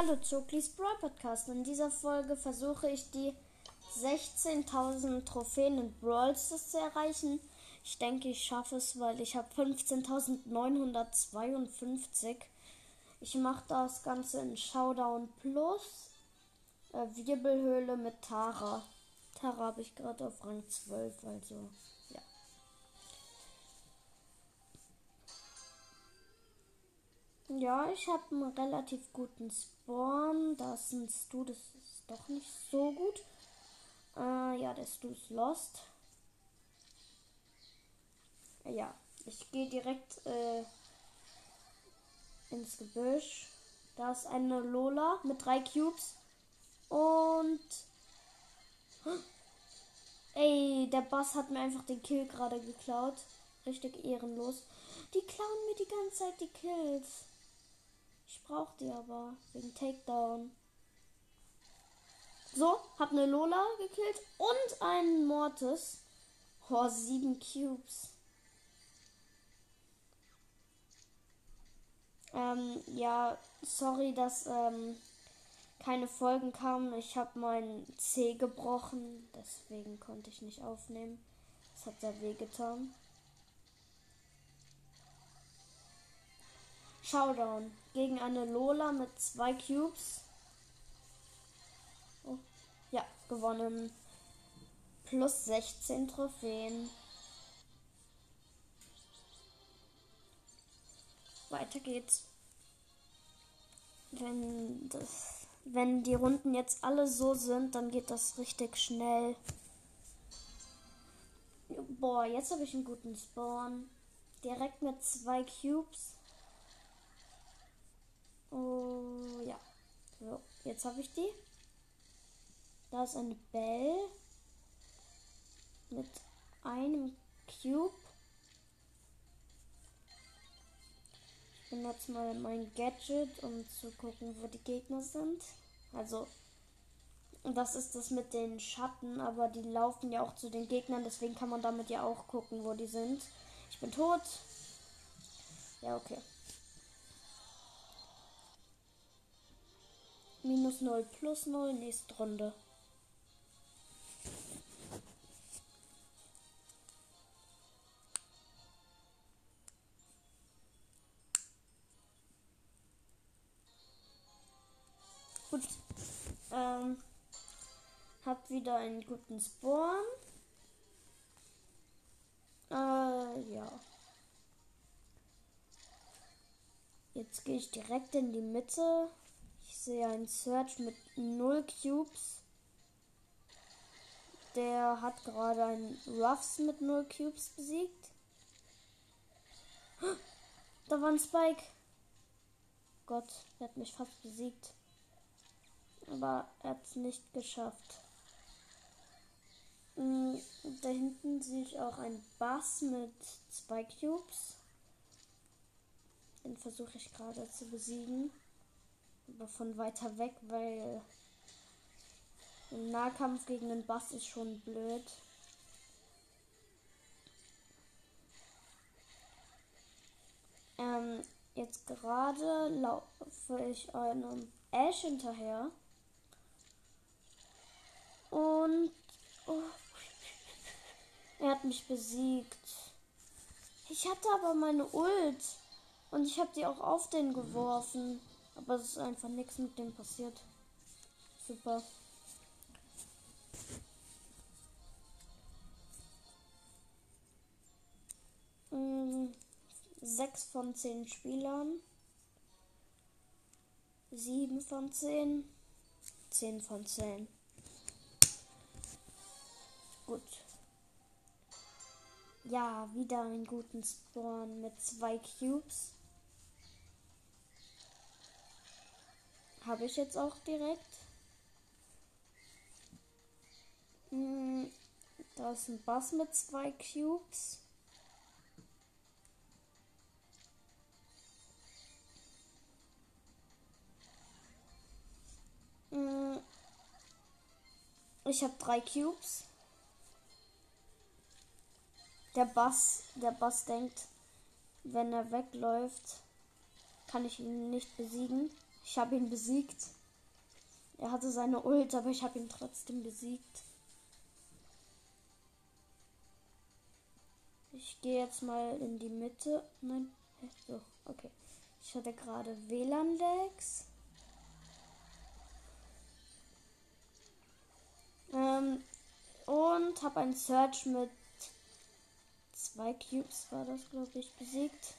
Hallo Choklis Brawl Podcast. In dieser Folge versuche ich die 16.000 Trophäen in Brawl zu erreichen. Ich denke, ich schaffe es, weil ich habe 15.952. Ich mache das Ganze in Showdown Plus. Äh, Wirbelhöhle mit Tara. Tara habe ich gerade auf Rang 12, also ja. Ja, ich habe einen relativ guten Spawn. Da ist ein Stu, das ist doch nicht so gut. Äh, ja, der Stu ist lost. Ja, ich gehe direkt äh, ins Gebüsch. Da ist eine Lola mit drei Cubes. Und. Ey, der Bass hat mir einfach den Kill gerade geklaut. Richtig ehrenlos. Die klauen mir die ganze Zeit die Kills. Ich brauche die aber. Wegen Takedown. So, hab eine Lola gekillt und einen Mortis. Oh, sieben Cubes. Ähm, ja, sorry, dass ähm, keine Folgen kamen. Ich habe meinen C gebrochen, deswegen konnte ich nicht aufnehmen. Das hat sehr weh getan. Showdown gegen eine Lola mit zwei Cubes. Oh, ja, gewonnen. Plus 16 Trophäen. Weiter geht's. Wenn das, wenn die Runden jetzt alle so sind, dann geht das richtig schnell. Boah, jetzt habe ich einen guten Spawn. Direkt mit zwei Cubes. Oh ja. So, jetzt habe ich die. Da ist eine Bell mit einem Cube. Ich benutze mal mein Gadget, um zu gucken, wo die Gegner sind. Also, das ist das mit den Schatten, aber die laufen ja auch zu den Gegnern, deswegen kann man damit ja auch gucken, wo die sind. Ich bin tot. Ja, okay. Minus 0 plus 0, nächste Runde. Gut. Ähm, hab wieder einen guten Spawn. Äh, ja. Jetzt gehe ich direkt in die Mitte. Sehe einen Search mit 0 Cubes. Der hat gerade einen Ruffs mit 0 Cubes besiegt. Da war ein Spike. Gott, er hat mich fast besiegt. Aber er hat es nicht geschafft. Hm, da hinten sehe ich auch einen Bass mit zwei Cubes. Den versuche ich gerade zu besiegen von weiter weg, weil im Nahkampf gegen den Bass ist schon blöd. Ähm, jetzt gerade laufe ich einem Ash hinterher. Und oh, er hat mich besiegt. Ich hatte aber meine Ult. Und ich habe die auch auf den geworfen. Aber es ist einfach nichts mit dem passiert. Super. Mhm. Sechs von zehn Spielern. Sieben von zehn. Zehn von zehn. Gut. Ja, wieder einen guten Spawn mit zwei Cubes. Habe ich jetzt auch direkt. Hm, da ist ein Bass mit zwei Cubes. Hm, ich habe drei Cubes. Der Bass, der Bass denkt, wenn er wegläuft, kann ich ihn nicht besiegen. Ich habe ihn besiegt. Er hatte seine Ult, aber ich habe ihn trotzdem besiegt. Ich gehe jetzt mal in die Mitte. Nein, so, okay. Ich hatte gerade WLAN-Lags. Ähm, und habe einen Search mit zwei Cubes, war das, glaube ich, besiegt.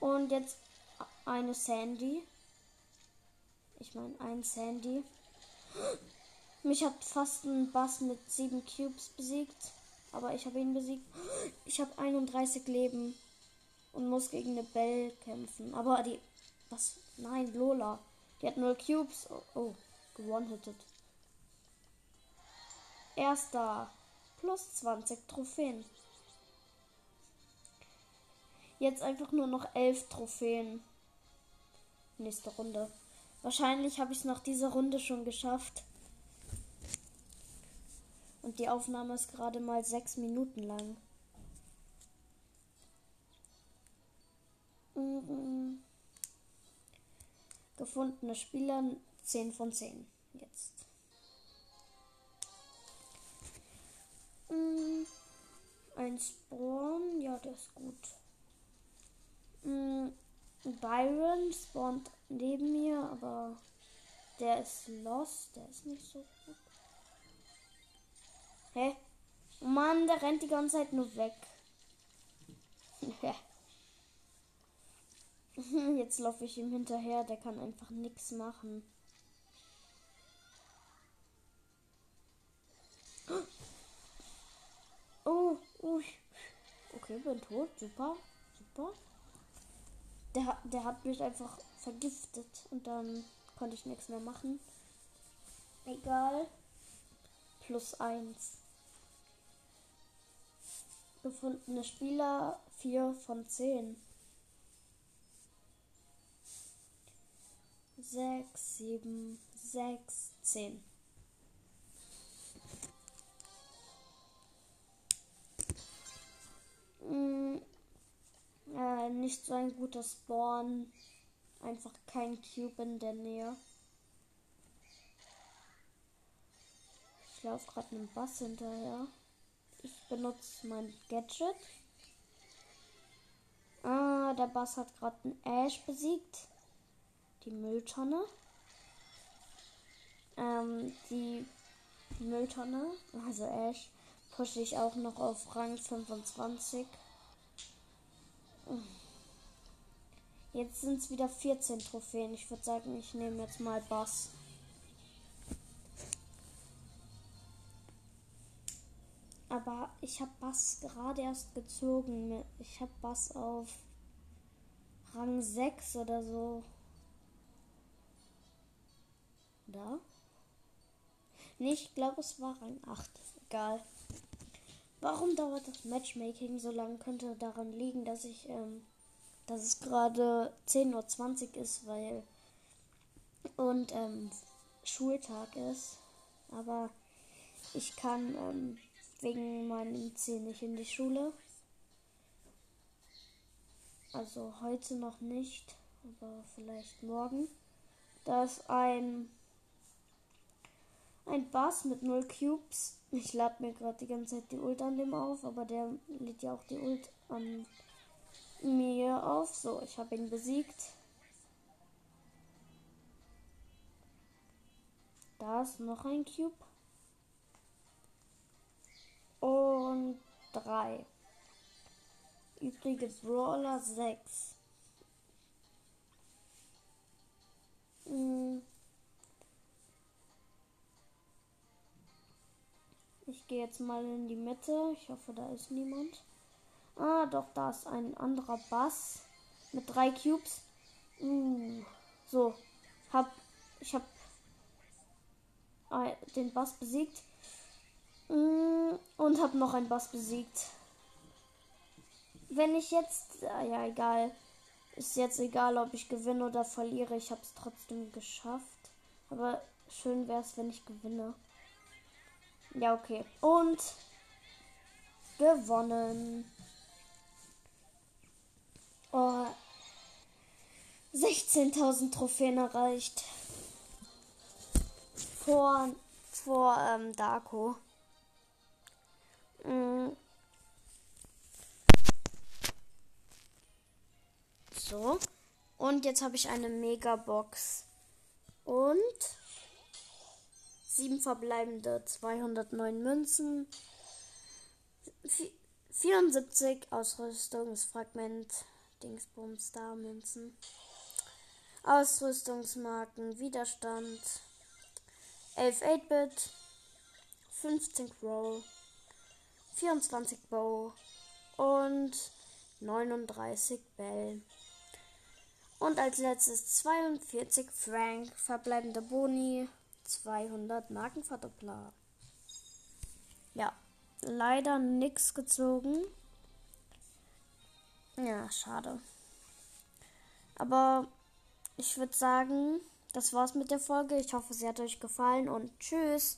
Und jetzt eine Sandy. Ich meine, ein Sandy. Mich hat fast ein Bass mit sieben Cubes besiegt. Aber ich habe ihn besiegt. Ich habe 31 Leben. Und muss gegen eine Bell kämpfen. Aber die. Was? Nein, Lola. Die hat 0 Cubes. Oh, oh gewonnen-hittet. Erster. Plus 20 Trophäen. Jetzt einfach nur noch 11 Trophäen. Nächste Runde. Wahrscheinlich habe ich es nach dieser Runde schon geschafft. Und die Aufnahme ist gerade mal 6 Minuten lang. Mhm. Gefundene Spieler 10 von 10. Jetzt. Mhm. Ein Spawn, ja, der ist gut. Mhm. Byron spawnt neben mir, aber der ist lost, der ist nicht so gut. Hä? Mann, der rennt die ganze Zeit nur weg. Jetzt laufe ich ihm hinterher, der kann einfach nichts machen. Oh, oh. Okay, bin tot. Super, super. Der, der hat mich einfach vergiftet und dann konnte ich nichts mehr machen. Egal. Plus eins. Gefundene Spieler 4 von 10. 6, 7, 6, 10. Mm, äh, nicht so ein guter Spawn. Einfach kein Cube in der Nähe. Ich laufe gerade einem Bass hinterher. Ich benutze mein Gadget. Ah, der Bass hat gerade einen Ash besiegt. Die Mülltonne. Ähm, die Mülltonne, also Ash, pushe ich auch noch auf Rang 25. Jetzt sind es wieder 14 Trophäen. Ich würde sagen, ich nehme jetzt mal Bass. Aber ich habe Bass gerade erst gezogen. Ich habe Bass auf Rang 6 oder so. Da? Nee, ich glaube, es war Rang 8. Egal. Warum dauert das Matchmaking so lange? Könnte daran liegen, dass ich, ähm, dass es gerade 10.20 Uhr ist, weil und ähm, Schultag ist. Aber ich kann ähm, wegen meinem Ziel nicht in die Schule. Also heute noch nicht, aber vielleicht morgen. Da ist ein ein Bass mit 0 Cubes. Ich lade mir gerade die ganze Zeit die Ult an dem auf, aber der lädt ja auch die Ult an mir auf. So, ich habe ihn besiegt. Da ist noch ein Cube. Und drei. Übrige Brawler 6. Hm. Gehe jetzt mal in die Mitte. Ich hoffe, da ist niemand. Ah, doch, da ist ein anderer Bass mit drei Cubes. Uh, so, hab ich hab den Bass besiegt mm, und hab noch einen Bass besiegt. Wenn ich jetzt, ja egal, ist jetzt egal, ob ich gewinne oder verliere. Ich habe es trotzdem geschafft. Aber schön wäre es, wenn ich gewinne. Ja, okay. Und gewonnen. Oh. 16.000 Trophäen erreicht. Vor, vor ähm, Darko. Mhm. So. Und jetzt habe ich eine Megabox. Und sieben verbleibende 209 Münzen. 74 Ausrüstungsfragment. Dingsbums da Münzen. Ausrüstungsmarken, Widerstand. 11 8-Bit. 15 Roll. 24 Bow. Und 39 Bell. Und als letztes 42 Frank, verbleibende Boni, 200 Markenverdoppler. Ja, leider nichts gezogen. Ja, schade. Aber ich würde sagen, das war's mit der Folge. Ich hoffe, sie hat euch gefallen und tschüss.